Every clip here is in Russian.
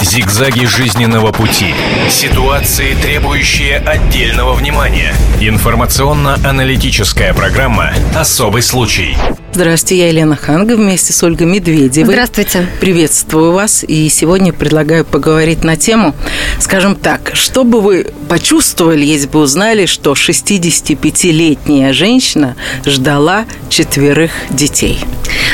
Зигзаги жизненного пути. Ситуации, требующие отдельного внимания. Информационно-аналитическая программа «Особый случай». Здравствуйте, я Елена Ханга вместе с Ольгой Медведевой. Здравствуйте. Приветствую вас. И сегодня предлагаю поговорить на тему, скажем так, что бы вы почувствовали, если бы узнали, что 65-летняя женщина ждала четверых детей?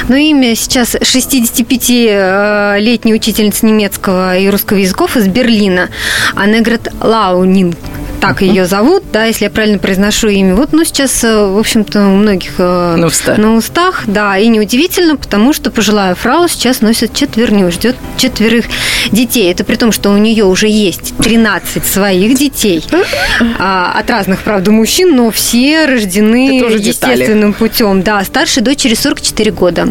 Ну, имя сейчас 65-летней учительницы немецкого и русского языков из Берлина. Аннегрет Лаунин так ее зовут, да, если я правильно произношу имя. Вот, ну, сейчас, э, в общем-то, у многих э, на устах. на устах, да, и неудивительно, потому что пожилая фрау сейчас носит четверню, ждет четверых детей. Это при том, что у нее уже есть 13 своих детей а, от разных, правда, мужчин, но все рождены естественным путем. Да, старшей дочери 44 года.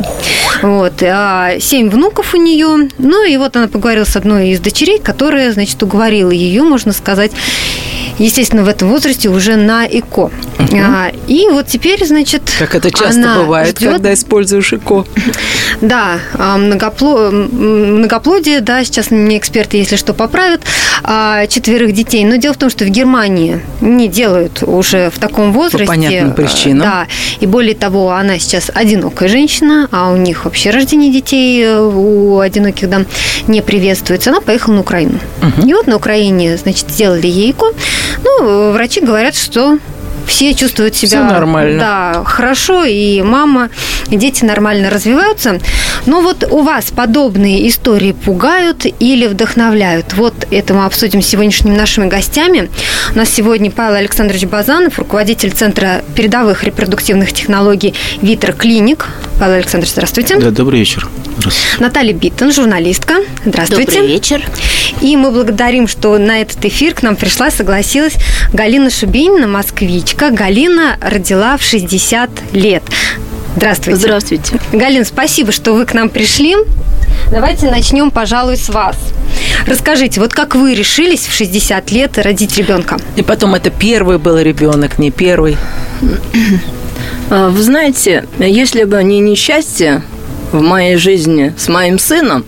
Вот, а 7 внуков у нее. Ну, и вот она поговорила с одной из дочерей, которая, значит, уговорила ее, можно сказать, естественно, в этом возрасте уже на ЭКО. Угу. А, и вот теперь, значит, Как это часто бывает, ждет... когда используешь ЭКО. Да, а, многопло... многоплодие, да, сейчас мне эксперты, если что, поправят, а, четверых детей. Но дело в том, что в Германии не делают уже в таком возрасте. По понятным причинам. Да, и более того, она сейчас одинокая женщина, а у них вообще рождение детей э, у одиноких дам не приветствуется. Она поехала на Украину. Угу. И вот на Украине, значит, сделали ей ЭКО. Ну, врачи говорят, что все чувствуют себя Все нормально. Да, хорошо, и мама, и дети нормально развиваются. Но вот у вас подобные истории пугают или вдохновляют? Вот это мы обсудим с сегодняшними нашими гостями. У нас сегодня Павел Александрович Базанов, руководитель Центра передовых репродуктивных технологий ВитроКлиник. Павел Александрович, здравствуйте. Да, добрый вечер. Наталья Биттон, журналистка. Здравствуйте. Добрый вечер. И мы благодарим, что на этот эфир к нам пришла, согласилась Галина Шубинина, москвичка. Галина родила в 60 лет. Здравствуйте. Здравствуйте. Галина, спасибо, что вы к нам пришли. Давайте начнем, пожалуй, с вас. Расскажите, вот как вы решились в 60 лет родить ребенка? И потом, это первый был ребенок, не первый? А, вы знаете, если бы не несчастье, в моей жизни с моим сыном,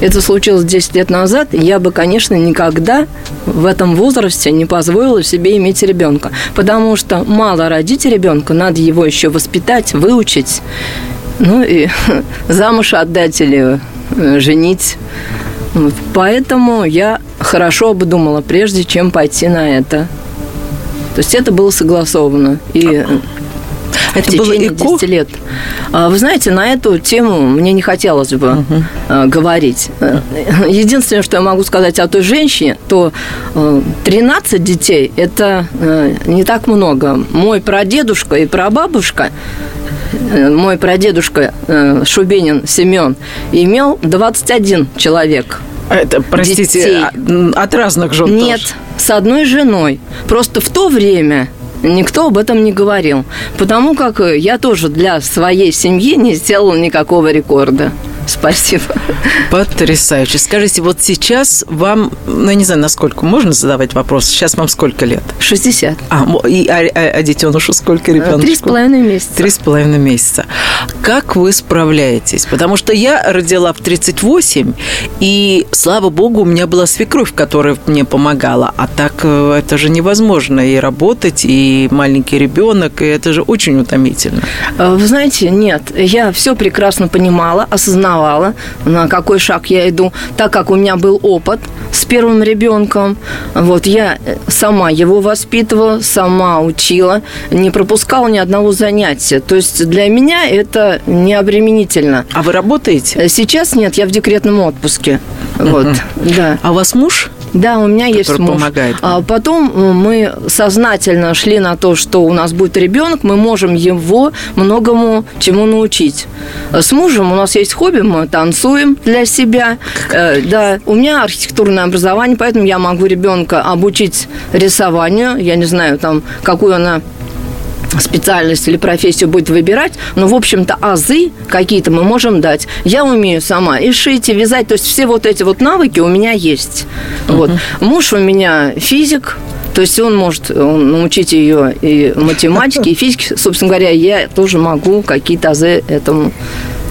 это случилось 10 лет назад, я бы, конечно, никогда в этом возрасте не позволила себе иметь ребенка. Потому что мало родить ребенка, надо его еще воспитать, выучить, ну и замуж отдать или э, женить. Поэтому я хорошо обдумала, прежде чем пойти на это. То есть это было согласовано. И это в было ЭКО? 10 лет. А, вы знаете, на эту тему мне не хотелось бы угу. говорить. Единственное, что я могу сказать о той женщине, то 13 детей – это не так много. Мой прадедушка и прабабушка мой прадедушка Шубенин Семен имел 21 человек. Это, простите, детей. от разных жен Нет, тоже. с одной женой. Просто в то время никто об этом не говорил. Потому как я тоже для своей семьи не сделала никакого рекорда. Спасибо. Потрясающе. Скажите, вот сейчас вам, ну, я не знаю, насколько можно задавать вопрос, сейчас вам сколько лет? 60. А, и, а, а, а детенышу сколько ребенку? Три с половиной месяца. Три с половиной месяца. Как вы справляетесь? Потому что я родила в 38, и, слава богу, у меня была свекровь, которая мне помогала. А так э, это же невозможно и работать, и маленький ребенок, и это же очень утомительно. Э, вы знаете, нет, я все прекрасно понимала, осознавала, осознавала, на какой шаг я иду, так как у меня был опыт с первым ребенком. Вот я сама его воспитывала, сама учила, не пропускала ни одного занятия. То есть для меня это не обременительно. А вы работаете? Сейчас нет, я в декретном отпуске. Вот, да. А у вас муж? Да, у меня есть муж. помогает. А потом э, мы сознательно шли на то, что у нас будет ребенок, мы можем его многому чему научить. С мужем у нас есть хобби, мы танцуем для себя. Э, да, у меня архитектурное образование, поэтому я могу ребенка обучить рисованию. Я не знаю, там, какую она специальность или профессию будет выбирать, но, в общем-то, азы какие-то мы можем дать. Я умею сама и шить, и вязать, то есть все вот эти вот навыки у меня есть. Uh-huh. Вот. Муж у меня физик, то есть он может он научить ее и математике, и физике. Собственно говоря, я тоже могу какие-то азы этому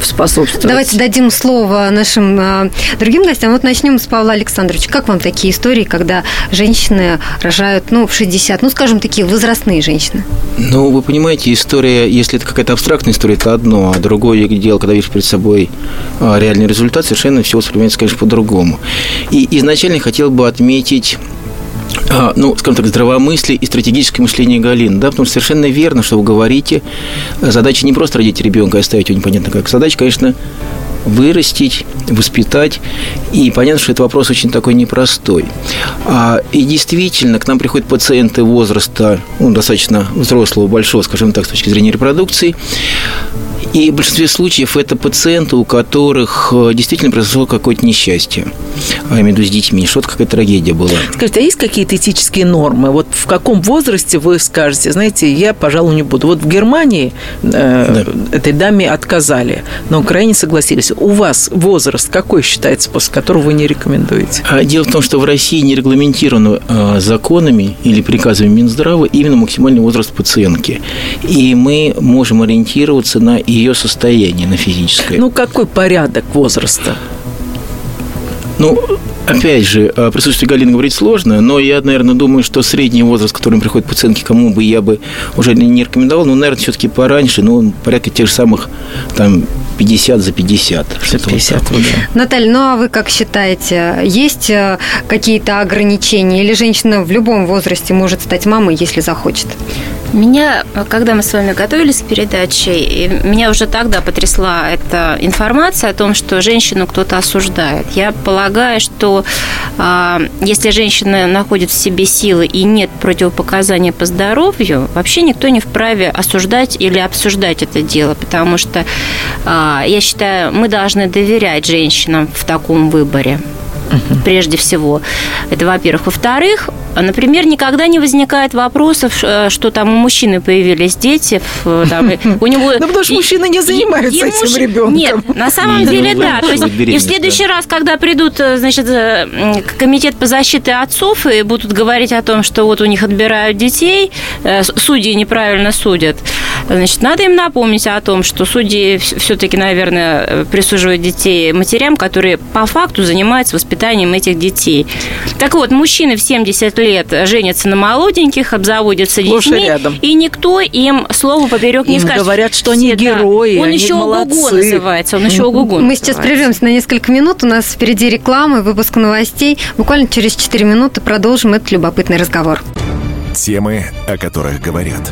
способствовать. Давайте дадим слово нашим а, другим гостям. Вот начнем с Павла Александровича. Как вам такие истории, когда женщины рожают, ну, в 60, ну, скажем, такие возрастные женщины? Ну, вы понимаете, история, если это какая-то абстрактная история, это одно, а другое дело, когда видишь перед собой а, реальный результат, совершенно все воспринимается, конечно, по-другому. И изначально хотел бы отметить ну, скажем так, здравомыслие и стратегическое мышление Галины, да, потому что совершенно верно, что вы говорите, задача не просто родить ребенка и оставить его непонятно как, задача, конечно, вырастить, воспитать. И понятно, что это вопрос очень такой непростой. А, и действительно, к нам приходят пациенты возраста ну, достаточно взрослого, большого, скажем так, с точки зрения репродукции. И в большинстве случаев это пациенты, у которых э, действительно произошло какое-то несчастье. А, я имею в виду с детьми, что-то какая-то трагедия была. Скажите, а есть какие-то этические нормы? Вот в каком возрасте вы скажете, знаете, я, пожалуй, не буду. Вот в Германии э, да. этой даме отказали, на Украине согласились. У вас возраст какой считается, после которого вы не рекомендуете? А дело в том, что в России не регламентировано э, законами или приказами Минздрава именно максимальный возраст пациентки. И мы можем ориентироваться на ее состояние на физическое. Ну, какой порядок возраста? Ну, Опять же, о присутствии Галины говорить сложно, но я, наверное, думаю, что средний возраст, к которому приходят пациентки, кому бы я бы уже не рекомендовал, ну, наверное, все-таки пораньше, ну, порядка тех же самых там 50 за 50. За 50, вот, да. Наталья, ну а вы как считаете, есть э, какие-то ограничения или женщина в любом возрасте может стать мамой, если захочет? Меня, когда мы с вами готовились к передаче, меня уже тогда потрясла эта информация о том, что женщину кто-то осуждает. Я полагаю, что а, если женщина находит в себе силы и нет противопоказаний по здоровью, вообще никто не вправе осуждать или обсуждать это дело, потому что а, я считаю, мы должны доверять женщинам в таком выборе прежде всего. Это, во-первых. Во-вторых, например, никогда не возникает вопросов, э, что там у мужчины появились дети. Там, у него... Ну, потому что мужчины не занимаются этим муж... ребенком. Нет, на самом деле, да. То есть, и в следующий раз, когда придут, э, значит, э, комитет по защите отцов и будут говорить о том, что вот у них отбирают детей, судьи неправильно судят, значит, надо им напомнить о том, что судьи все-таки, наверное, присуживают детей матерям, которые по факту занимаются воспитанием этих детей. Так вот, мужчины в 70 лет женятся на молоденьких, обзаводятся детьми, рядом. и никто им слово поперек не им скажет. говорят, что они герои, Он они еще молодцы. Называется, он еще ОГУ Мы сейчас прервемся на несколько минут, у нас впереди реклама, выпуск новостей. Буквально через 4 минуты продолжим этот любопытный разговор. Темы, о которых говорят.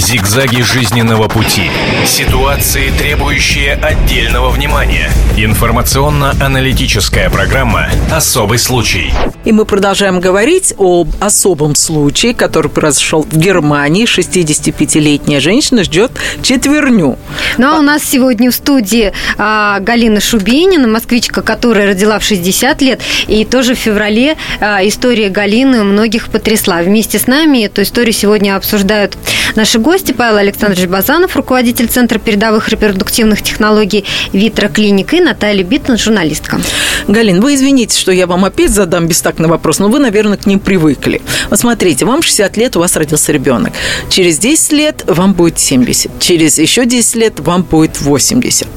Зигзаги жизненного пути. Ситуации, требующие отдельного внимания. Информационно-аналитическая программа «Особый случай». И мы продолжаем говорить об особом случае, который произошел в Германии. 65-летняя женщина ждет четверню. Ну, а у нас сегодня в студии а, Галина Шубинина, москвичка, которая родила в 60 лет. И тоже в феврале а, история Галины многих потрясла. Вместе с нами эту историю сегодня обсуждают наши гости гости Павел Александрович Базанов, руководитель Центра передовых репродуктивных технологий ВитроКлиник и Наталья Биттон, журналистка. Галин, вы извините, что я вам опять задам бестактный вопрос, но вы, наверное, к ним привыкли. Вот смотрите, вам 60 лет, у вас родился ребенок. Через 10 лет вам будет 70. Через еще 10 лет вам будет 80.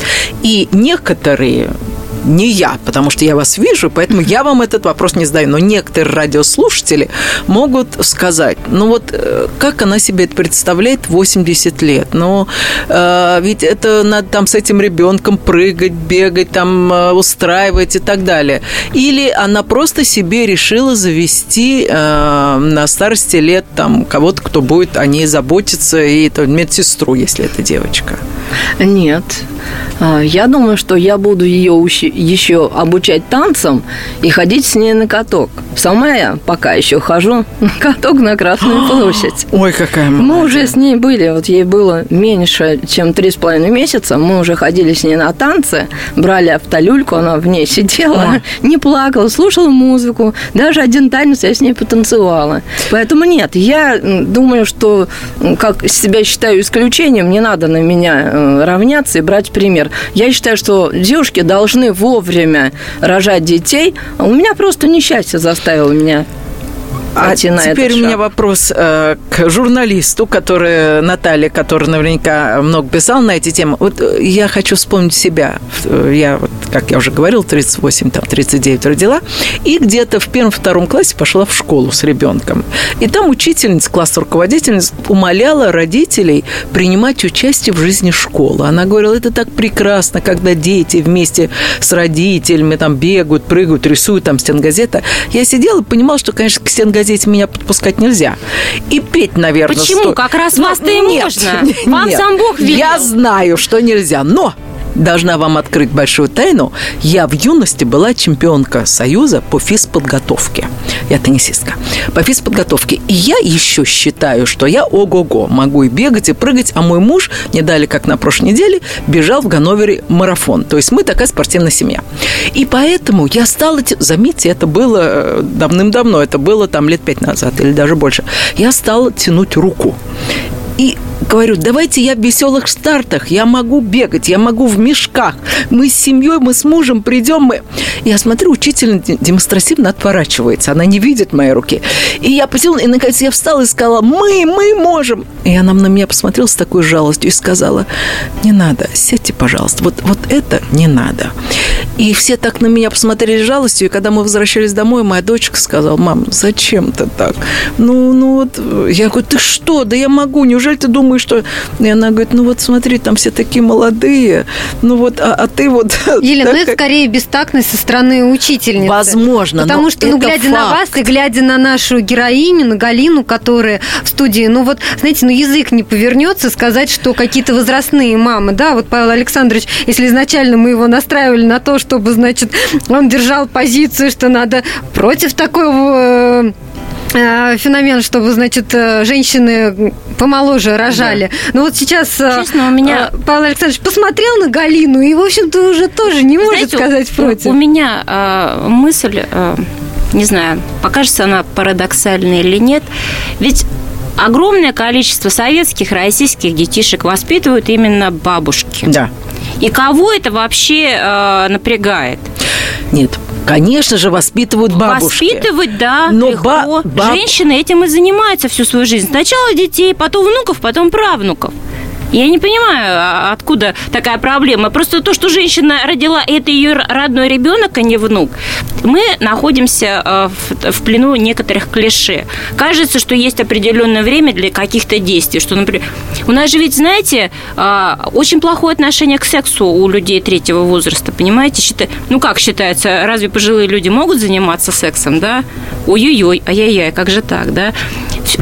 И некоторые не я, потому что я вас вижу, поэтому я вам этот вопрос не задаю. Но некоторые радиослушатели могут сказать, ну вот э, как она себе это представляет 80 лет? Ну, э, ведь это надо там с этим ребенком прыгать, бегать, там э, устраивать и так далее. Или она просто себе решила завести э, на старости лет там кого-то, кто будет о ней заботиться, и это медсестру, если это девочка. Нет. А, я думаю, что я буду ее еще обучать танцам и ходить с ней на каток. Сама я пока еще хожу на каток на Красную площадь. Ой, какая молодец. Мы уже с ней были, вот ей было меньше, чем три с половиной месяца. Мы уже ходили с ней на танцы, брали автолюльку, она в ней сидела, а. не плакала, слушала музыку. Даже один танец я с ней потанцевала. Поэтому нет, я думаю, что как себя считаю исключением, не надо на меня э, равняться и брать пример. Я считаю, что девушки должны вовремя рожать детей. У меня просто несчастье заставило меня а теперь у меня вопрос э, к журналисту, который Наталья, который наверняка много писал на эти темы. Вот э, я хочу вспомнить себя. Я, вот, как я уже говорил, 38, там, 39 родила. И где-то в первом-втором классе пошла в школу с ребенком. И там учительница, класс руководительница умоляла родителей принимать участие в жизни школы. Она говорила, это так прекрасно, когда дети вместе с родителями там бегают, прыгают, рисуют там стенгазета. Я сидела и понимала, что, конечно, к стенгазете газете меня подпускать нельзя. И петь, наверное, Почему? Сто... Как раз ну, вас-то и нет, можно. Вам нет. сам Бог велел. Я знаю, что нельзя, но должна вам открыть большую тайну. Я в юности была чемпионка Союза по физподготовке. Я теннисистка. По физподготовке. И я еще считаю, что я ого-го. Могу и бегать, и прыгать. А мой муж, не дали как на прошлой неделе, бежал в Ганновере марафон. То есть мы такая спортивная семья. И поэтому я стала... Заметьте, это было э, давным-давно. Это было там лет пять назад или даже больше. Я стала тянуть руку. И говорю, давайте я в веселых стартах, я могу бегать, я могу в мешках. Мы с семьей, мы с мужем придем. Мы... Я смотрю, учительница демонстративно отворачивается, она не видит моей руки. И я посела, и наконец я встала и сказала, мы, мы можем. И она на меня посмотрела с такой жалостью и сказала, не надо, сядьте, пожалуйста, вот, вот это не надо. И все так на меня посмотрели с жалостью, и когда мы возвращались домой, моя дочка сказала, мам, зачем ты так? Ну, ну вот, я говорю, ты что, да я могу, неужели ты думаешь, что... И она говорит, ну вот смотри, там все такие молодые, ну вот, а, а ты вот... Елена, так... ну это скорее бестактность со стороны учительницы. Возможно, Потому что, ну, глядя факт. на вас и глядя на нашу героиню, на Галину, которая в студии, ну вот, знаете, ну язык не повернется сказать, что какие-то возрастные мамы, да, вот Павел Александрович, если изначально мы его настраивали на то, чтобы, значит, он держал позицию, что надо против такого Э, феномен, чтобы, значит, э, женщины помоложе рожали. Да. Но вот сейчас э, Честно, у меня... Павел Александрович посмотрел на Галину и, в общем-то, уже тоже не может Знаете, сказать против. У меня э, мысль, э, не знаю, покажется она парадоксальной или нет, ведь огромное количество советских, российских детишек воспитывают именно бабушки. Да. И кого это вообще э, напрягает? Нет, Конечно же, воспитывают бабушки. Воспитывать, да, Но легко. Ба- баб... Женщины этим и занимаются всю свою жизнь. Сначала детей, потом внуков, потом правнуков. Я не понимаю, а откуда такая проблема. Просто то, что женщина родила, это ее родной ребенок, а не внук. Мы находимся э, в плену некоторых клише. Кажется, что есть определенное время для каких-то действий. Что, например, у нас же ведь, знаете, э, очень плохое отношение к сексу у людей третьего возраста, понимаете? Считай, ну как считается, разве пожилые люди могут заниматься сексом, да? Ой-ой-ой, ай-яй-яй, как же так, да?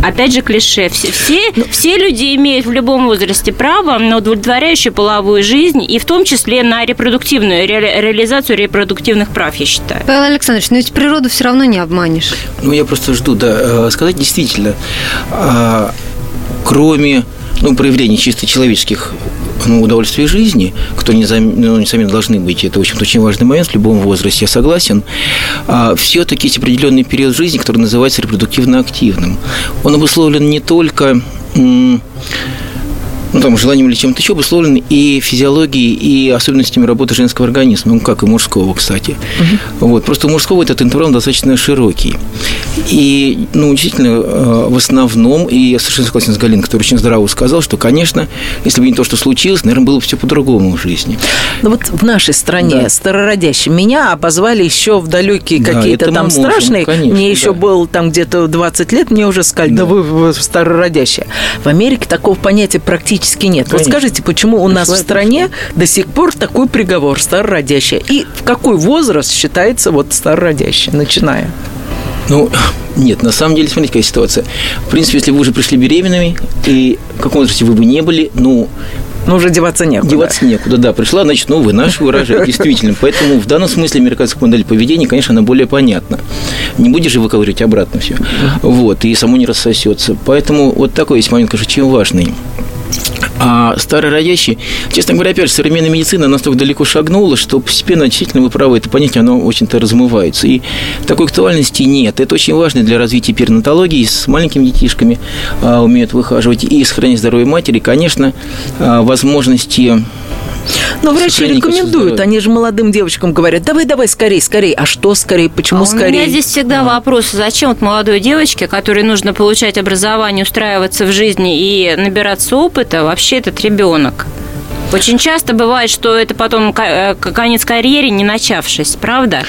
Опять же клише. Все, все, ну, все люди имеют в любом возрасте право на удовлетворяющую половую жизнь, и в том числе на репродуктивную ре, реализацию репродуктивных прав, я считаю. Павел Александрович, но ведь природу все равно не обманешь. Ну, я просто жду, да, э, сказать действительно, а, кроме ну, проявлений чисто человеческих ну, удовольствия жизни, кто не ну, несомненно, должны быть, это, в общем-то, очень важный момент в любом возрасте, я согласен, а, все-таки есть определенный период жизни, который называется репродуктивно активным. Он обусловлен не только ну, там, желанием или чем-то еще обусловлены и физиологией, и особенностями работы женского организма, ну, как и мужского, кстати. Угу. Вот. Просто у мужского этот интервал достаточно широкий. И, ну, действительно, э, в основном, и я совершенно согласен с Галиной, который очень здраво сказал, что, конечно, если бы не то, что случилось, наверное, было бы все по-другому в жизни. Ну, вот в нашей стране, да. старородящим, меня обозвали еще в далекие да, какие-то там можем, страшные. Конечно, мне еще да. было там где-то 20 лет, мне уже сказали, да, да вы, вы старородящие. В Америке такого понятия практически практически нет. Конечно. Вот скажите, почему у нас в стране до сих пор такой приговор старородящая? И в какой возраст считается вот старородящая, начиная? Ну, нет, на самом деле, смотрите, какая ситуация. В принципе, если вы уже пришли беременными, и в каком возрасте вы бы не были, ну, ну, уже деваться некуда. Деваться некуда, да. Пришла, значит, ну, вы наш выражать, действительно. Поэтому в данном смысле американская модель поведения, конечно, она более понятна. Не будешь же выковыривать обратно все. Вот, и само не рассосется. Поэтому вот такой есть момент, конечно, очень важный. А старородящие, честно говоря, опять же, современная медицина настолько далеко шагнула, что постепенно, действительно, вы правы, это понятие, оно очень-то размывается. И такой актуальности нет. Это очень важно для развития перинатологии. С маленькими детишками а, умеют выхаживать и сохранить здоровье матери. Конечно, а, возможности но врачи рекомендуют, они же молодым девочкам говорят, давай, давай, скорее, скорее. А что скорее, почему а скорее? У меня здесь всегда а. вопрос, зачем вот молодой девочке, которой нужно получать образование, устраиваться в жизни и набираться опыта, вообще этот ребенок? Очень часто бывает, что это потом э, конец карьеры, не начавшись, правда?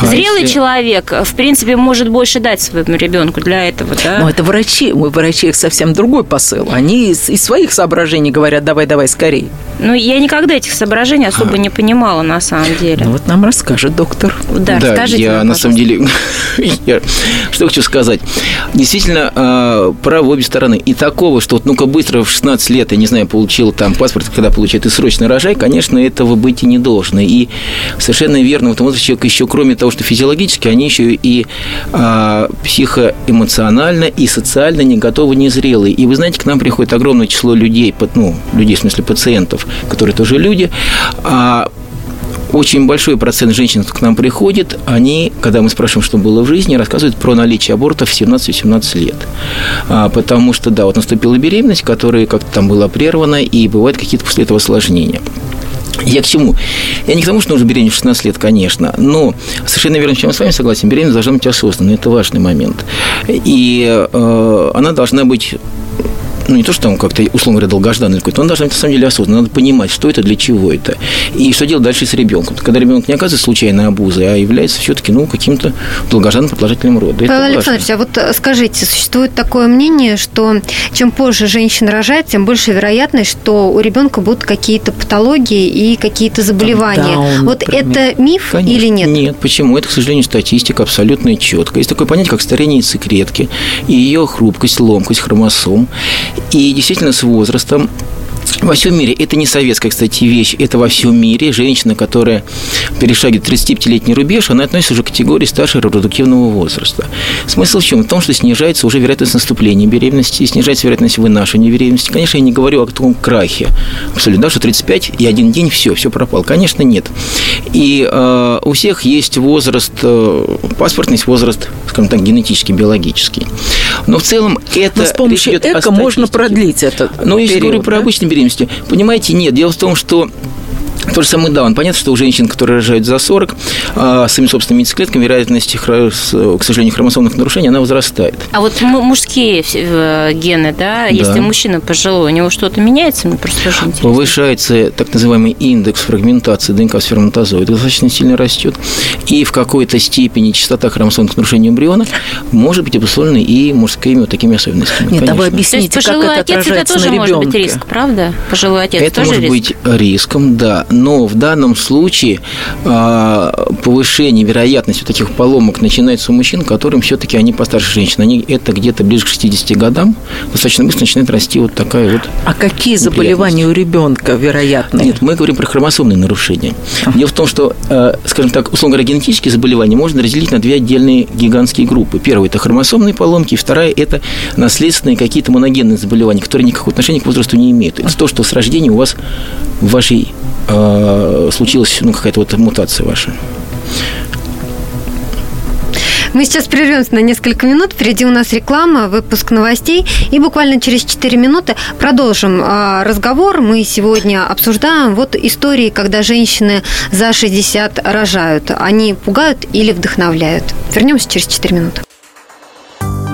А Зрелый если... человек, в принципе, может больше дать своему ребенку для этого, да? Но это врачи. Мы врачи их совсем другой посыл. Они из, из своих соображений говорят, давай, давай, скорей. Ну, я никогда этих соображений особо а. не понимала, на самом деле. Ну, вот нам расскажет доктор. Да, да скажите я нам, на самом деле, я, что хочу сказать. Действительно, а, право обе стороны. И такого, что вот, ну-ка быстро в 16 лет, я не знаю, получил там паспорт, когда получает и срочно рожай, конечно, этого быть и не должно. И совершенно верно, в этом возрасте человек еще, кроме того, что физиологически, они еще и а, психоэмоционально и социально не готовы, не зрелые. И вы знаете, к нам приходит огромное число людей, ну, людей, в смысле пациентов, которые тоже люди, а очень большой процент женщин, кто к нам приходит, они, когда мы спрашиваем, что было в жизни, рассказывают про наличие абортов в 17-18 лет. А, потому что, да, вот наступила беременность, которая как-то там была прервана, и бывают какие-то после этого осложнения. Я к чему? Я не к тому, что нужно беременеть в 16 лет, конечно, но совершенно верно, чем я с вами согласен, беременность должна быть осознанной, это важный момент. И э, она должна быть ну, не то, что там как-то, условно говоря, долгожданный какой-то, он должен быть, на самом деле, осознанно. Надо понимать, что это, для чего это. И что делать дальше с ребенком. Когда ребенок не оказывается случайной обузой, а является все-таки, ну, каким-то долгожданным продолжительным родом. Павел Александрович, а вот э, скажите, существует такое мнение, что чем позже женщина рожает, тем больше вероятность, что у ребенка будут какие-то патологии и какие-то заболевания. Даун, вот например. это миф Конечно. или нет? Нет, почему? Это, к сожалению, статистика абсолютно четкая. Есть такое понятие, как старение яйцеклетки и ее хрупкость, ломкость хромосом. И действительно с возрастом во всем мире, это не советская, кстати, вещь, это во всем мире. Женщина, которая перешагивает 35-летний рубеж, она относится уже к категории старшего репродуктивного возраста. Смысл в чем? В том, что снижается уже вероятность наступления беременности, снижается вероятность вынашивания беременности. Конечно, я не говорю о таком крахе. Абсолютно, да, что 35 и один день, все, все пропало. Конечно, нет. И э, у всех есть возраст, э, паспортный возраст, скажем так, генетический, биологический. Но в целом это... Но с помощью эко можно продлить это. Ну, я говорю про обычный беременности. Понимаете, нет. Дело в том, что то же самое даун. Понятно, что у женщин, которые рожают за 40, а, своими собственными яйцеклетками, вероятность, к сожалению, хромосомных нарушений, она возрастает. А вот мужские э, гены, да, да. если мужчина пожилой, у него что-то меняется? Мне просто тоже интересно. Повышается так называемый индекс фрагментации ДНК с сперматозоида, достаточно сильно растет, и в какой-то степени частота хромосомных нарушений эмбриона может быть обусловлена и мужскими вот такими особенностями. Нет, конечно. а вы объясните, как это отец отражается это тоже на ребенке? может быть риск, правда? Пожилой отец это тоже может риск? быть риском, да но в данном случае а, повышение вероятности таких поломок начинается у мужчин, которым все-таки они постарше женщин. Они это где-то ближе к 60 годам, достаточно быстро начинает расти вот такая вот А какие заболевания у ребенка вероятны? Нет, мы говорим про хромосомные нарушения. Дело в том, что, а, скажем так, условно говоря, генетические заболевания можно разделить на две отдельные гигантские группы. Первая – это хромосомные поломки, вторая – это наследственные какие-то моногенные заболевания, которые никакого отношения к возрасту не имеют. Это то, что с рождения у вас в вашей э, случилась ну, какая-то вот мутация ваша. Мы сейчас прервемся на несколько минут. Впереди у нас реклама, выпуск новостей. И буквально через 4 минуты продолжим а, разговор. Мы сегодня обсуждаем вот истории, когда женщины за 60 рожают. Они пугают или вдохновляют. Вернемся через 4 минуты.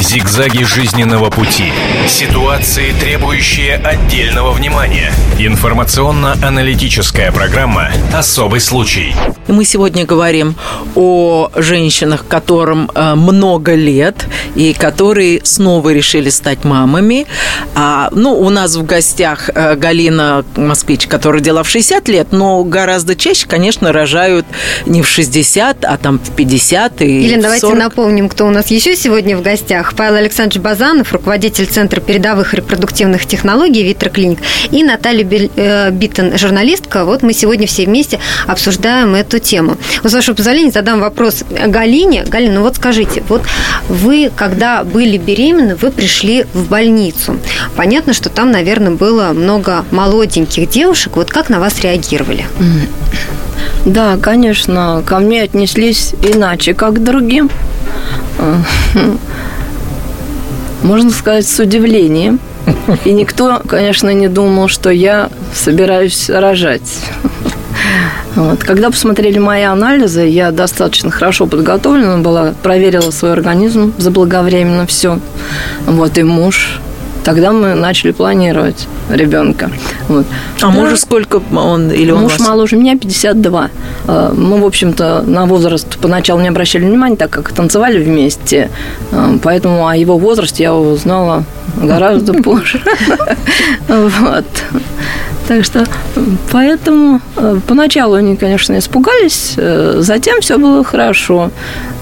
Зигзаги жизненного пути. Ситуации, требующие отдельного внимания. Информационно-аналитическая программа «Особый случай». И мы сегодня говорим о женщинах, которым э, много лет и которые снова решили стать мамами. А, ну, у нас в гостях э, Галина, москвичка, которая родила в 60 лет, но гораздо чаще, конечно, рожают не в 60, а там в 50 и Елена, в давайте 40. напомним, кто у нас еще сегодня в гостях. Павел Александрович Базанов, руководитель Центра передовых репродуктивных технологий ВитроКлиник, и Наталья э, Биттон, журналистка. Вот мы сегодня все вместе обсуждаем эту тему. Вот, с вашего позволения, задам вопрос Галине. Галина, ну вот скажите, вот вы, когда были беременны, вы пришли в больницу. Понятно, что там, наверное, было много молоденьких девушек. Вот как на вас реагировали? Да, конечно, ко мне отнеслись иначе, как к другим. Можно сказать, с удивлением. И никто, конечно, не думал, что я собираюсь рожать. Вот. Когда посмотрели мои анализы, я достаточно хорошо подготовлена была, проверила свой организм заблаговременно все. Вот и муж. Тогда мы начали планировать ребенка. Вот. А Да. мужу сколько он или он Муж вас? моложе меня, 52. Э, Мы, в общем-то, на возраст поначалу не обращали внимания, так как танцевали вместе. Э, Поэтому о его возрасте я узнала гораздо позже. Вот. Так что, поэтому э, поначалу они, конечно, испугались, э, затем все было хорошо.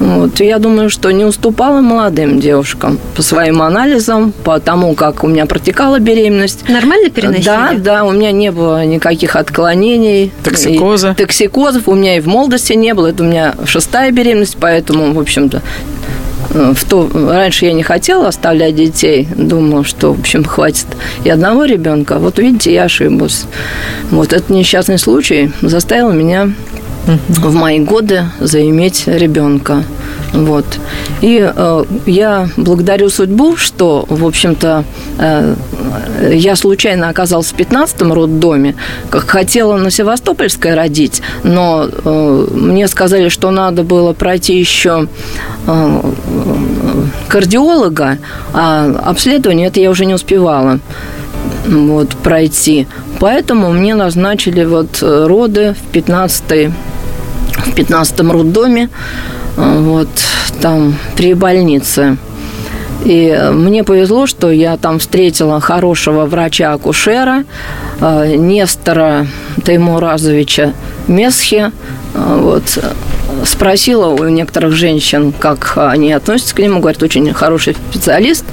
Вот. Я думаю, что не уступала молодым девушкам по своим анализам, по тому, как у меня протекала беременность. Нормально переносили? Да, да, у меня не было никаких отклонений. Токсикоза? И токсикозов у меня и в молодости не было. Это у меня шестая беременность, поэтому, в общем-то, в то, раньше я не хотела оставлять детей, думала, что, в общем, хватит и одного ребенка. Вот видите, я ошиблась. Вот этот несчастный случай заставил меня в мои годы заиметь ребенка. Вот. И э, я благодарю судьбу, что, в общем-то, э, я случайно оказалась в 15-м роддоме, хотела на Севастопольской родить, но э, мне сказали, что надо было пройти еще э, кардиолога, а обследование это я уже не успевала вот, пройти. Поэтому мне назначили вот э, роды в 15 в 15-м роддоме, вот там при больнице. И мне повезло, что я там встретила хорошего врача-акушера э, Нестора Таймуразовича Месхи. Э, Вот спросила у некоторых женщин, как они относятся к нему. Говорят, очень хороший специалист.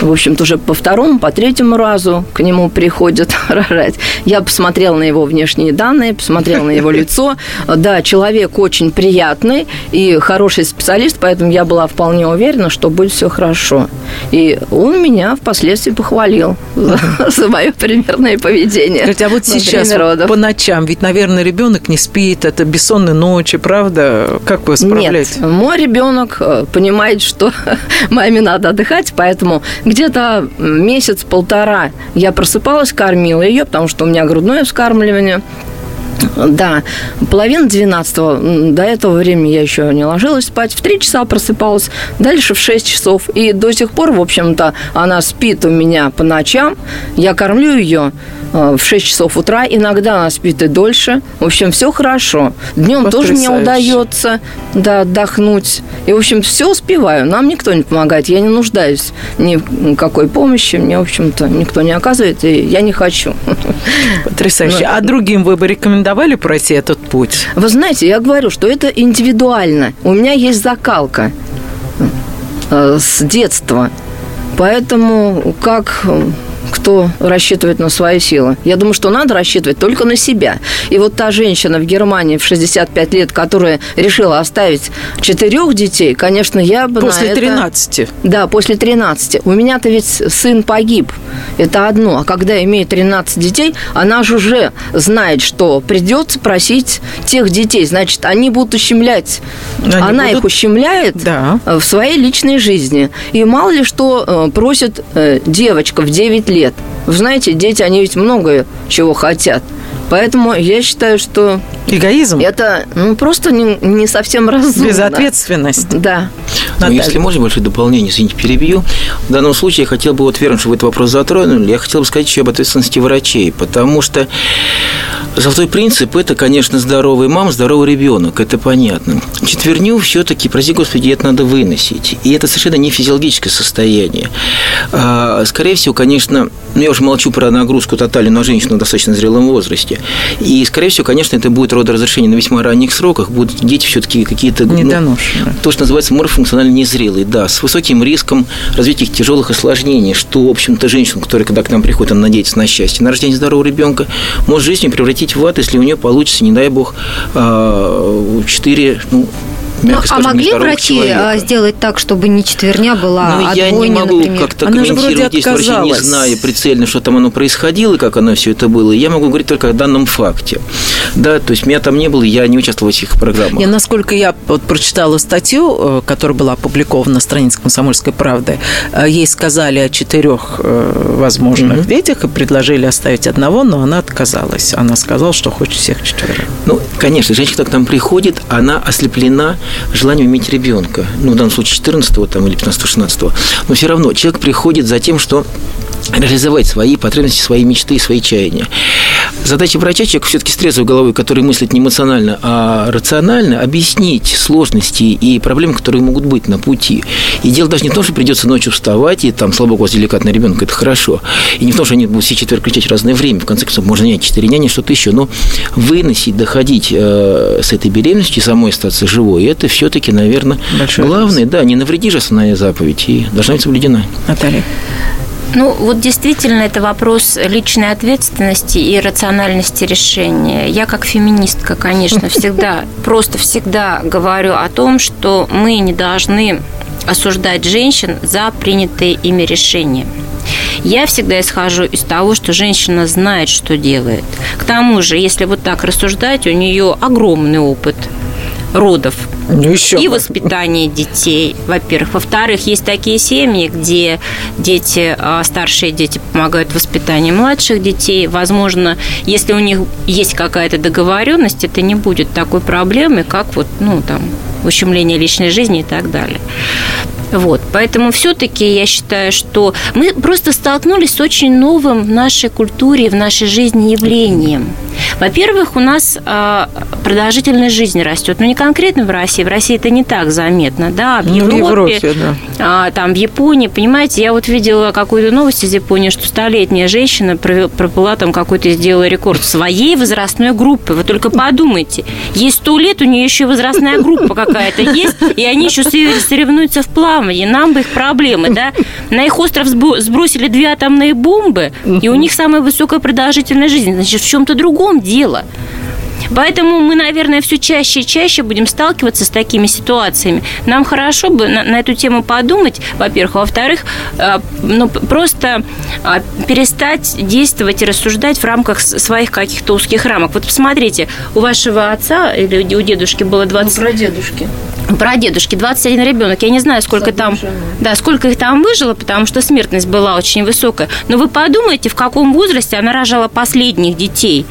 В общем-то, уже по второму, по третьему разу к нему приходят рожать. Я посмотрела на его внешние данные, посмотрела на его лицо. Да, человек очень приятный и хороший специалист, поэтому я была вполне уверена, что будет все хорошо. И он меня впоследствии похвалил за, за мое примерное поведение. Скажите, а вот во сейчас по ночам, ведь, наверное, ребенок не спит, это бессонные ночи, правда? Как вы справляетесь? Нет, мой ребенок э, понимает, что маме надо отдыхать, поэтому где-то месяц-полтора я просыпалась, кормила ее, потому что у меня грудное вскармливание. Да, половина двенадцатого. До этого времени я еще не ложилась спать. В три часа просыпалась, дальше в 6 часов. И до сих пор, в общем-то, она спит у меня по ночам. Я кормлю ее в 6 часов утра. Иногда она спит и дольше. В общем, все хорошо. Днем тоже мне удается да, отдохнуть. И, в общем, все успеваю. Нам никто не помогает. Я не нуждаюсь ни в какой помощи. Мне, в общем-то, никто не оказывает, и я не хочу. Потрясающе. Ну, А другим вы бы рекомендовали пройти этот путь? Вы знаете, я говорю, что это индивидуально. У меня есть закалка э, с детства. Поэтому как э, кто рассчитывает на свои силы. Я думаю, что надо рассчитывать только на себя. И вот та женщина в Германии в 65 лет, которая решила оставить четырех детей, конечно, я бы на После это- 13. Да, после 13. У меня-то ведь сын погиб. Это одно. А когда имеет 13 детей, она же уже знает, что придется просить тех детей. Значит, они будут ущемлять. Они она будут- их ущемляет Да. в своей личной жизни. И мало ли что э, просит э, девочка в 9 лет. Вы знаете, дети, они ведь многое чего хотят. Поэтому я считаю, что Эгоизм? это ну, просто не, не совсем разумно. Безответственность. Да. Ну, Наталья. если можно, большое дополнение, извините, перебью. В данном случае я хотел бы, вот верно, что вы этот вопрос затронули, я хотел бы сказать еще об ответственности врачей, потому что золотой принцип – это, конечно, здоровый мам, здоровый ребенок, это понятно. Четверню все-таки, прости господи, это надо выносить. И это совершенно не физиологическое состояние. А, Скорее всего, конечно, ну, я уже молчу про нагрузку тотальную на женщину в достаточно зрелом возрасте. И, скорее всего, конечно, это будет родоразрешение на весьма ранних сроках, будут дети все-таки какие-то... ну, Недоношенные. то, что называется морфофункционально незрелый, да, с высоким риском развития тяжелых осложнений, что, в общем-то, женщина, которая, когда к нам приходит, она надеется на счастье, на рождение здорового ребенка, может жизнь превратить в ад, если у нее получится, не дай бог, а, четыре, ну, Ну, мягко а могли врачи человека. а, сделать так, чтобы не четверня была, Ну, а я не двойня, могу например? как-то комментировать, здесь врачи, не зная прицельно, что там оно происходило, как оно все это было. Я могу говорить только о данном факте. Да, то есть меня там не было, я не участвовал в этих программах. Я, насколько я вот прочитала статью, э, которая была опубликована на странице «Комсомольской правды», э, ей сказали о четырех э, возможных детях и предложили оставить одного, но она отказалась. Она сказала, что хочет всех четверых. Ну, конечно, женщина, когда к нам приходит, она ослеплена желанием иметь ребенка. Ну, в данном случае 14 там, или 15-16. Но все равно человек приходит за тем, что реализовать свои потребности, свои мечты свои чаяния. Задача врача, человек все-таки с трезвой головой, который мыслит не эмоционально, а рационально, объяснить сложности и проблемы, которые могут быть на пути. И дело даже не в том, что придется ночью вставать, и там, слава у вас деликатный ребенок, это хорошо. И не в том, что они будут все четверо кричать разное время. В конце концов, можно нянять четыре няни, что-то еще. Но выносить, доходить э, с этой беременности, и самой остаться живой, это все-таки, наверное, Большая главное. Да, не навреди же основная заповедь, и должна быть соблюдена. Наталья. Ну, вот действительно, это вопрос личной ответственности и рациональности решения. Я как феминистка, конечно, всегда, просто всегда говорю о том, что мы не должны осуждать женщин за принятые ими решения. Я всегда исхожу из того, что женщина знает, что делает. К тому же, если вот так рассуждать, у нее огромный опыт родов Ну, еще и бы. воспитание детей, во-первых. Во-вторых, есть такие семьи, где дети, а, старшие дети помогают в воспитании младших детей. Возможно, если у них есть какая-то договоренность, это не будет такой проблемы, как вот, ну, там, ущемление личной жизни и так далее. Вот, поэтому все-таки я считаю, что мы просто столкнулись с очень новым в нашей культуре, в нашей жизни явлением. Во-первых, у нас а, продолжительность жизни растет. Ну, не конкретно в России. В России это не так заметно, да. В Ну, в Европе, Европе, да. а, там в Японии, понимаете, я вот видела какую-то новость из Японии, что столетняя женщина пробыла там какой-то, сделала рекорд своей возрастной группы. Вы только подумайте. Ей сто лет, у нее еще возрастная группа какая-то есть, и они еще соревнуются в плавании. Нам бы их проблемы, да? На их остров сбро- сбросили две атомные бомбы, и у них самая высокая продолжительность жизни. Значит, в чем-то другом дело. Поэтому мы, наверное, все чаще и чаще будем сталкиваться с такими ситуациями. Нам хорошо бы на, на эту тему подумать, во-первых. Во-вторых, э, ну, просто э, перестать действовать и рассуждать в рамках своих каких-то узких рамок. Вот посмотрите, у вашего отца или у дедушки было 20... Про дедушки. Про дедушки 21 ребенок. Я не знаю, сколько там, да, сколько их там выжило, потому что смертность была очень высокая. Но вы подумайте, в каком возрасте она рожала последних детей.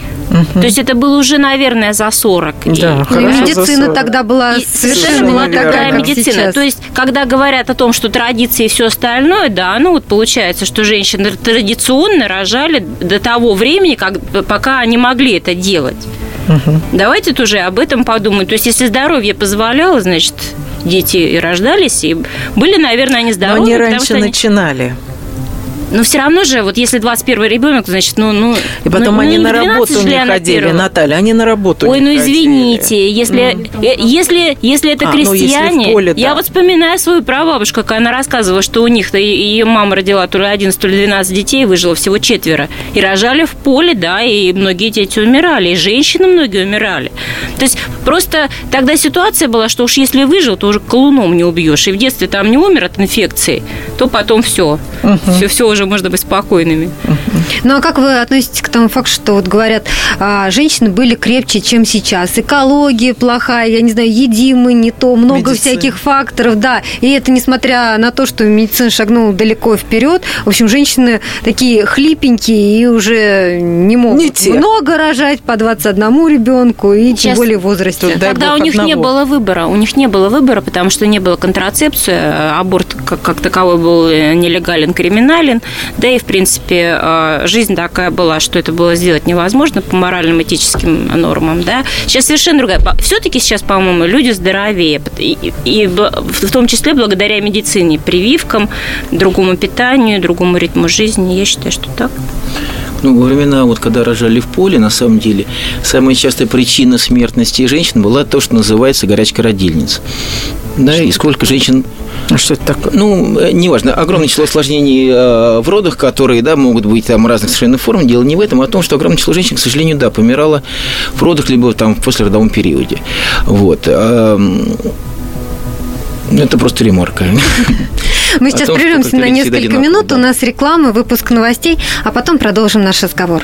То есть это было уже, наверное, за 40. И- Да, Ну, и медицина тогда была и совершенно была не такая, медицина. сейчас. То есть, когда говорят о том, что традиции и все остальное, да, ну вот получается, что женщины традиционно рожали до того времени, как, пока они могли это делать. Давайте тоже об этом подумаем. То есть, если здоровье позволяло, значит, дети и рождались, и были, наверное, они Но здоровы. они потому раньше что они- начинали. Но все равно же, вот если 21 ребенок, значит, ну... ну И потом ну, они ну, на в 12 работу не ходили, первая. Наталья, они на работу Ой, ну ходили. извините, если, э, если, если это А, ну, если крестьяне, поле, я да. вот вспоминаю свою прабабушку, как она рассказывала, что у них ее мама родила то ли 11, то ли 12 детей, выжило всего четверо. И рожали в поле, да, и многие дети умирали, и женщины многие умирали. То есть просто тогда ситуация была, что уж если выжил, то уже колуном не убьешь. И в детстве там не умер от инфекции, то потом все. Все, все уже можно быть спокойными. Ну а как вы относитесь к тому факту, что вот говорят, а, женщины были крепче, чем сейчас? Экология плохая, я не знаю, едим мы не то, много Медицина. всяких факторов, да. И это несмотря на то, что медицина шагнула далеко вперед. В общем, женщины такие хлипенькие и уже не могут Не те. много рожать по 21 ребенку и тем Сейчас- более в возрасте. Тут Тогда у них не одного. было выбора. У них не было выбора, потому что не было контрацепции, аборт как, как таковой был нелегален, криминален. Да и, в принципе, э, жизнь такая была, что это было сделать невозможно по моральным, этическим нормам. Да? Сейчас совершенно другая. Все-таки сейчас, по-моему, люди здоровее. И, и в том числе благодаря медицине, прививкам, другому питанию, другому ритму жизни. Я считаю, что так. Ну, во времена, вот когда рожали в поле, на самом деле, самая частая причина смертности женщин была то, что называется горячка родильниц. Да, и сколько женщин А что это такое? ну, э, неважно, огромное число осложнений э, в родах, которые, да, могут быть там разных совершенно форм. Дело не в этом, а в том, что огромное число женщин, к сожалению, да, помирало в родах, либо там в послеродовом периоде. Вот. Эм, ну, Это просто ремарка. Мы сейчас прервемся на несколько минут. У нас реклама, выпуск новостей, а потом продолжим наш разговор.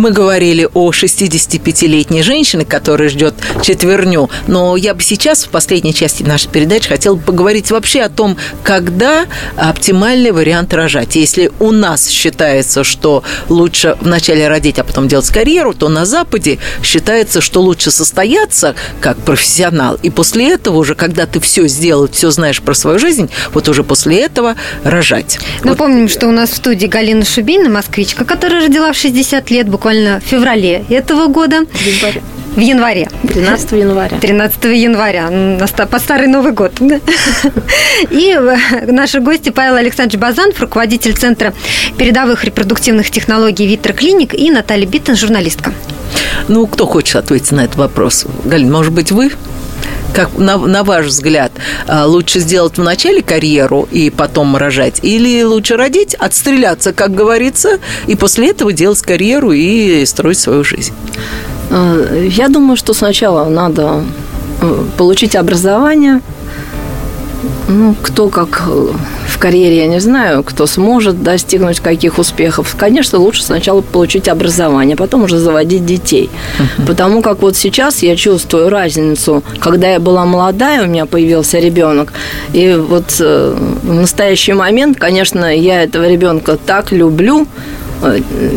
Мы говорили о 65-летней женщине, которая ждет четверню, но я бы сейчас, в последней части нашей передачи, хотела бы поговорить вообще о том, когда оптимальный вариант рожать. Если у нас считается, что лучше вначале родить, а потом делать карьеру, то на Западе считается, что лучше состояться как профессионал, и после этого уже, когда ты все сделал, все знаешь про свою жизнь, вот уже после этого рожать. Напомним, что у нас в студии Галина Шубинина, москвичка, которая родила в 60 лет, буквально в феврале этого года. В январе. В январе. 13 января. 13 января, под Старый Новый год. да. И э, наши гости Павел Александрович Базанов, руководитель Центра передовых репродуктивных технологий ВитроКлиник и Наталья Биттен, журналистка. Ну, кто хочет ответить на этот вопрос? Галина, может быть, вы? Как на, на ваш взгляд, а, лучше сделать вначале карьеру и потом рожать, или лучше родить, отстреляться, как говорится, и после этого делать карьеру и строить свою жизнь? Э, Я думаю, что сначала надо э, получить образование. Ну, кто как э, в карьере, я не знаю, кто сможет достигнуть каких успехов. Конечно, лучше сначала получить образование, а потом уже заводить детей. Потому как вот сейчас я чувствую разницу, когда я была молодая, у меня появился ребенок, и вот э, в настоящий момент, конечно, я этого ребенка так люблю,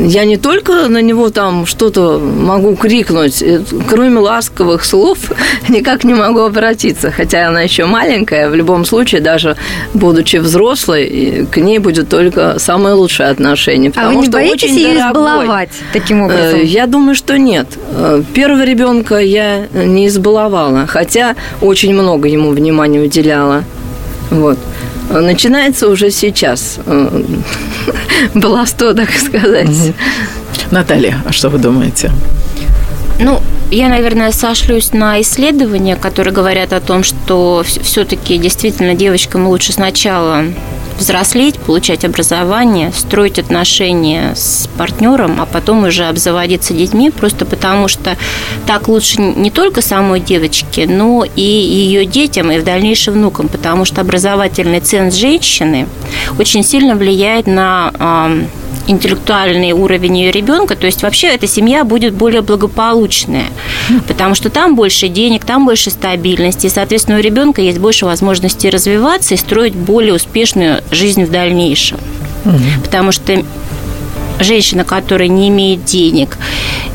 я не только на него там что-то могу крикнуть, э, кроме ласковых слов никак не могу обратиться. Хотя она еще маленькая, в любом случае, даже будучи взрослой, к ней будет только самое лучшее отношение. А вы не что боитесь очень ее дорогой. избаловать таким образом? Э, Я думаю, что нет. Э, Первого ребенка я не избаловала, хотя очень много ему внимания уделяла. Вот. Начинается уже сейчас. э, Баловство, так сказать. Наталья, а что вы думаете? Ну, я, наверное, сошлюсь на исследования, которые говорят о том, что все-таки действительно девочкам лучше сначала взрослеть, получать образование, строить отношения с партнером, а потом уже обзаводиться детьми, просто потому что так лучше не только самой девочке, но и ее детям, и в дальнейшем внукам, потому что образовательный ценз женщины очень сильно влияет на интеллектуальный уровень ее ребенка, то есть вообще эта семья будет более благополучная, потому что там больше денег, там больше стабильности, и, соответственно, у ребенка есть больше возможностей развиваться и строить более успешную жизнь в дальнейшем. Потому что женщина, которая не имеет денег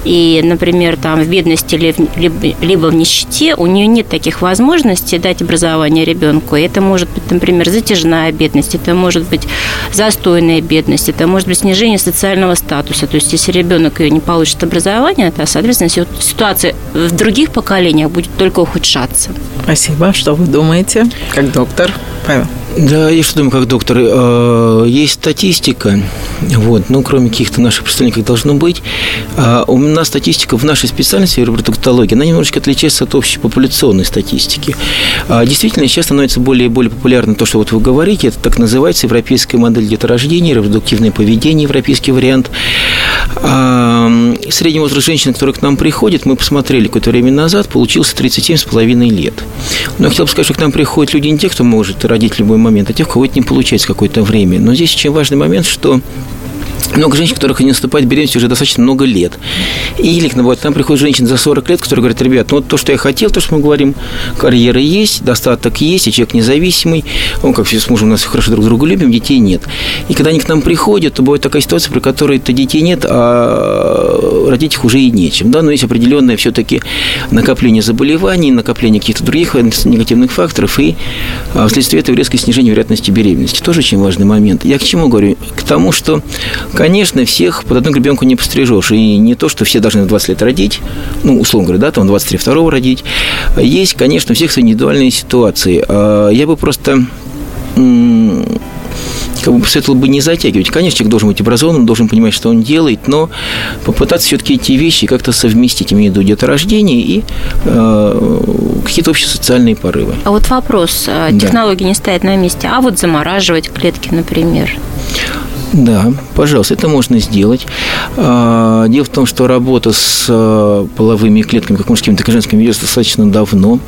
и, например, там в бедности либо в нищете, у нее нет таких возможностей дать образование ребенку. Это может быть, например, затяжная бедность, это может быть застойная бедность, это может быть снижение социального статуса. То есть, если ребенок ее не получит образование, то, соответственно, ситуация в других поколениях будет только ухудшаться. Спасибо. Что вы думаете, как доктор? Павел. Да, я что думаю, как доктор, э, есть статистика, вот, ну, кроме каких-то наших представлений, как должно быть. А у нас статистика в нашей специальности репродуктологии, она немножечко отличается от общей популяционной статистики. А действительно, сейчас становится более и более популярно то, что вот вы говорите, это так называется европейская модель деторождения, репродуктивное поведение, европейский вариант. А средний возраст женщин, которые к нам приходят, мы посмотрели какое-то время назад, получился 37,5 лет. Но я хотел бы сказать, что к нам приходят люди не те, кто может родить любой момент, а тех, у кого это не получается какое-то время. Но здесь очень важный момент, что много женщин, которых не наступает беременность уже достаточно много лет. Или вот, там приходит женщина за 40 лет, которая говорит, ребят, ну вот то, что я хотел, то, что мы говорим, карьера есть, достаток есть, и человек независимый, он как все с мужем у нас хорошо друг друга любим, детей нет. И когда они к нам приходят, то бывает такая ситуация, при которой то детей нет, а родить их уже и нечем. Да? Но есть определенное все-таки накопление заболеваний, накопление каких-то других негативных факторов, и а, вследствие этого резкое снижение вероятности беременности. Тоже очень важный момент. Я к чему говорю? К тому, что Конечно, всех под одну гребенку не пострижешь. И не то, что все должны в 20 лет родить, ну, условно говоря, да, там 23 второго родить. Есть, конечно, у всех свои индивидуальные ситуации. А я бы просто как бы посоветовал бы не затягивать. Конечно, человек должен быть образованным, должен понимать, что он делает, но попытаться все-таки эти вещи как-то совместить, имею в виду деторождение и э, какие-то общие социальные порывы. А вот вопрос. Э, технологии да. не стоят на месте. А вот замораживать клетки, например? Да, пожалуйста, это можно сделать. А, дело в том, что работа с а, половыми клетками, как мужскими, так и женскими, ведется достаточно давно.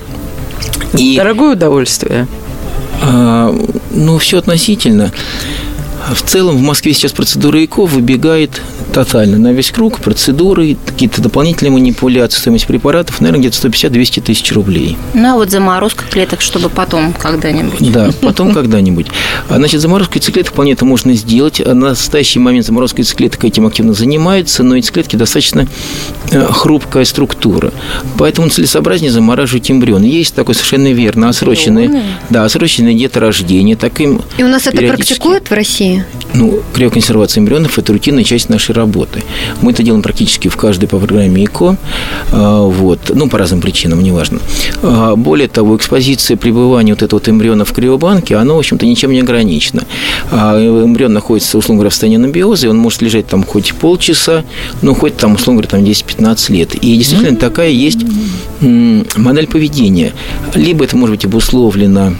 И, Дорогое удовольствие. А, ну, все относительно. В целом в Москве сейчас процедура ЭКО выбегает тотально на весь круг, процедуры, какие-то дополнительные манипуляции, стоимость препаратов, наверное, где-то 150-200 тысяч рублей. Ну, а вот заморозка клеток, чтобы потом когда-нибудь. Да, потом когда-нибудь. А, значит, заморозка яйцеклеток вполне это можно сделать. На настоящий момент заморозка яйцеклеток этим активно занимается, но яйцеклетки достаточно э, хрупкая структура. Поэтому целесообразнее замораживать эмбрион. Есть такое совершенно верно отсроченное, да, отсроченное деторождение. Таким И у нас это практикуют в России? Ну, криоконсервация эмбрионов – это рутинная часть нашей работы. Мы это делаем практически в каждой по программе ЭКО, а, вот, ну, по разным причинам, неважно. А, более того, экспозиция пребывания вот этого вот эмбриона в криобанке, оно, в общем-то, ничем не ограничено. А, эмбрион находится, условно говоря, в состоянии анабиоза, и он может лежать там хоть полчаса, ну, хоть там, условно говоря, там 10-15 лет. И действительно такая есть модель поведения. Либо это может быть обусловлено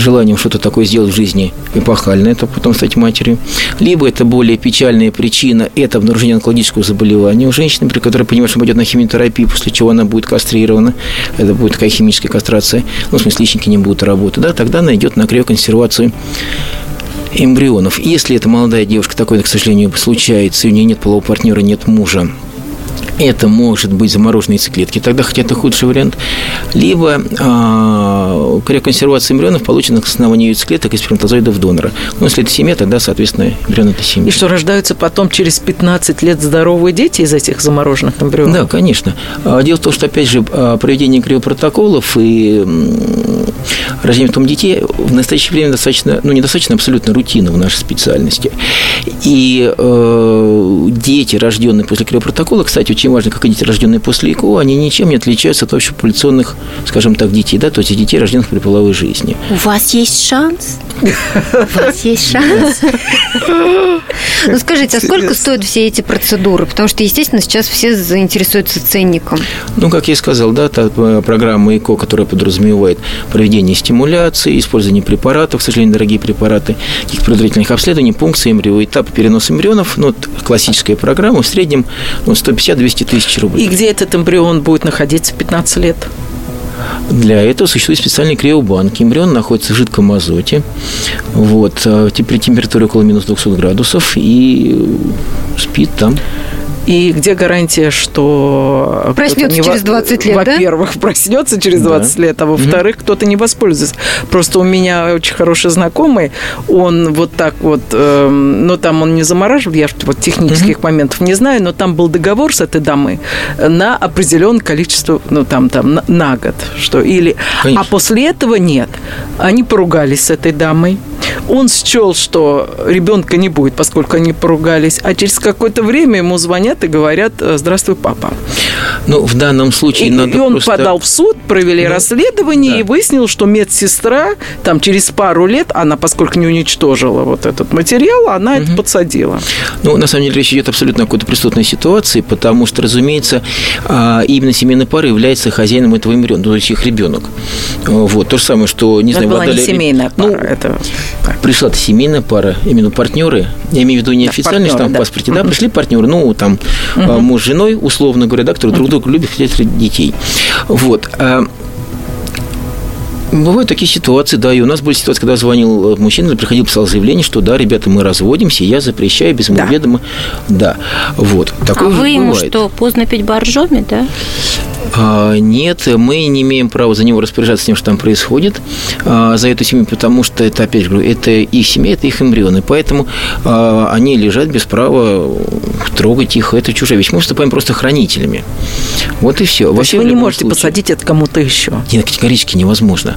желанием что-то такое сделать в жизни эпохальное, это потом стать матерью. Либо это более печальная причина, это обнаружение онкологического заболевания у женщины, при которой понимает, что пойдет на химиотерапию, после чего она будет кастрирована. Это будет такая химическая кастрация. Ну, в смысле, личники не будут работать. Да, тогда она идет на криоконсервацию эмбрионов. Если эта молодая девушка, такое, к сожалению, случается, и у нее нет полового партнера, нет мужа, это может быть замороженные яйцеклетки, тогда хотя это худший вариант. Либо э, криоконсервация эмбрионов, полученных на основании яйцеклеток и сперматозоидов донора. Ну, если это семья, тогда, соответственно, эмбрион – это семья. И что, рождаются потом через 15 лет здоровые дети из этих замороженных эмбрионов? Да, конечно. А, дело в том, что, опять же, а, проведение криопротоколов и рождение потом детей в настоящее время достаточно, ну, недостаточно абсолютно рутина в нашей специальности. И э, дети, рожденные после криопротокола, кстати, очень важно, как и дети, рожденные после ИКО, они ничем не отличаются от общепопуляционных, скажем так, детей, да, то есть детей, рожденных при половой жизни. У вас есть шанс? У вас есть шанс? Ну, скажите, а сколько стоят все эти процедуры? Потому что, естественно, сейчас все заинтересуются ценником. Ну, как я и сказал, да, та э, программа ИКО, которая подразумевает проведение стимуляции, использование препаратов, к сожалению, дорогие препараты, каких-то предварительных обследований, пункции эмбрио, этап переноса эмбрионов, ну, классическая программа, в среднем ну, 150-200 тысяч рублей. И где этот эмбрион будет находиться 15 лет? Для этого существует специальный криобанк. Эмбрион находится в жидком азоте вот, э, при температуре около минус 200 градусов и спит там. И где гарантия, что... Проснется не через 20 лет, Во-первых, да? проснется через 20 да. лет, а во-вторых, mm-hmm. кто-то не воспользуется. Просто у меня очень хороший знакомый, он вот так вот, э, ну, там он не замораживал, я вот технических mm-hmm. моментов не знаю, но там был договор с этой дамой на определенное количество, ну, там, там, на, на год, что или... Конечно. А после этого нет. Они поругались с этой дамой. Он счел, что ребенка не будет, поскольку они поругались, а через какое-то время ему звонят и говорят «Здравствуй, папа». Ну, в данном случае и, надо И он просто... подал в суд, провели ну, расследование да. и выяснил, что медсестра там через пару лет, она, поскольку не уничтожила вот этот материал, она угу. это подсадила. Ну, на самом деле, речь идет абсолютно о какой-то преступной ситуации, потому что, разумеется, а, именно семейная пара является хозяином этого эмбриона, то есть их ребенок. Вот. То же самое, что, не знаю, это была не семейная пара, ну, это... Пришла-то семейная пара, именно партнеры, я имею в виду не официально, что там да. в паспорте, да, пришли партнеры, ну, там, угу. муж с женой, условно говоря, да, которые друг друга любят, хотят детей. Вот. Бывают такие ситуации, да, и у нас были ситуации, когда звонил мужчина, приходил, писал заявление, что да, ребята, мы разводимся, я запрещаю без моего да. ведома. Да, вот. Такое а вы ему бывает. что, поздно пить боржоми, да? А, нет, мы не имеем права за него распоряжаться тем, что там происходит, а, за эту семью, потому что это, опять же говорю, это их семья, это их эмбрионы, поэтому а, они лежат без права трогать их, это чужая вещь. Мы выступаем просто хранителями. Вот и все. То Вообще, вы не можете случае, посадить это кому-то еще? Нет, категорически невозможно.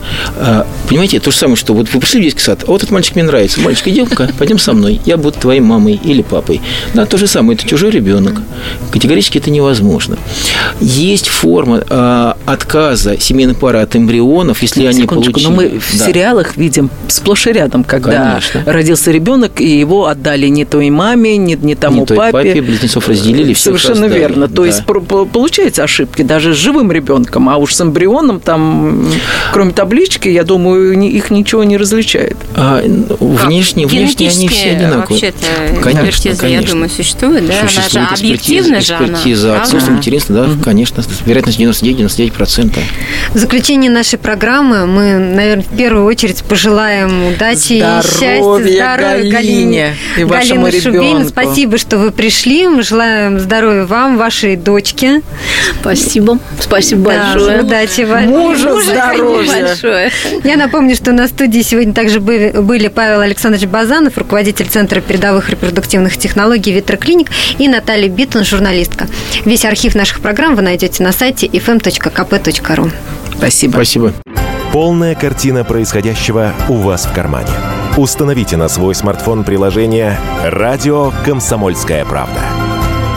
Понимаете, то же самое, что вот вы пришли в детский сад, а вот этот мальчик мне нравится, мальчик и девушка, пойдем со мной, я буду твоей мамой или папой. Да, то же самое, это чужой ребенок. Категорически это невозможно. Есть форма э, отказа семейной пары от эмбрионов, если они получили... но мы в сериалах видим сплошь и рядом, когда Конечно. родился ребенок, и его отдали не той маме, не, не тому не той папе. папе, близнецов разделили, Совершенно верно. То да. есть получается ошибки даже с живым ребенком, а уж с эмбрионом там, кроме таблички, я думаю, их ничего не различает. А, внешне, внешне они все одинаковые. Вообще-то конечно, конечно. я думаю, существует, да? Существует она же объективна же она. Экспертиза отсутствие материнства, да, конечно, вероятность 99-99%. В заключение нашей программы мы, наверное, в первую очередь пожелаем удачи здоровья, и счастья, здоровья Галине, и вашему Галина Шубейна. Спасибо, что вы пришли. Мы желаем здоровья вам, вашей дочке. Спасибо. Спасибо да, большое. Удачи вам. Мужу здоровья. Большое. Я напомню, что на студии сегодня также были Павел Александрович Базанов, руководитель Центра передовых репродуктивных технологий «ВитроКлиник» и Наталья Биттон, журналистка. Весь архив наших программ вы найдете на сайте fm.kp.ru. Спасибо. Спасибо. Полная картина происходящего у вас в кармане. Установите на свой смартфон приложение «Радио Комсомольская правда».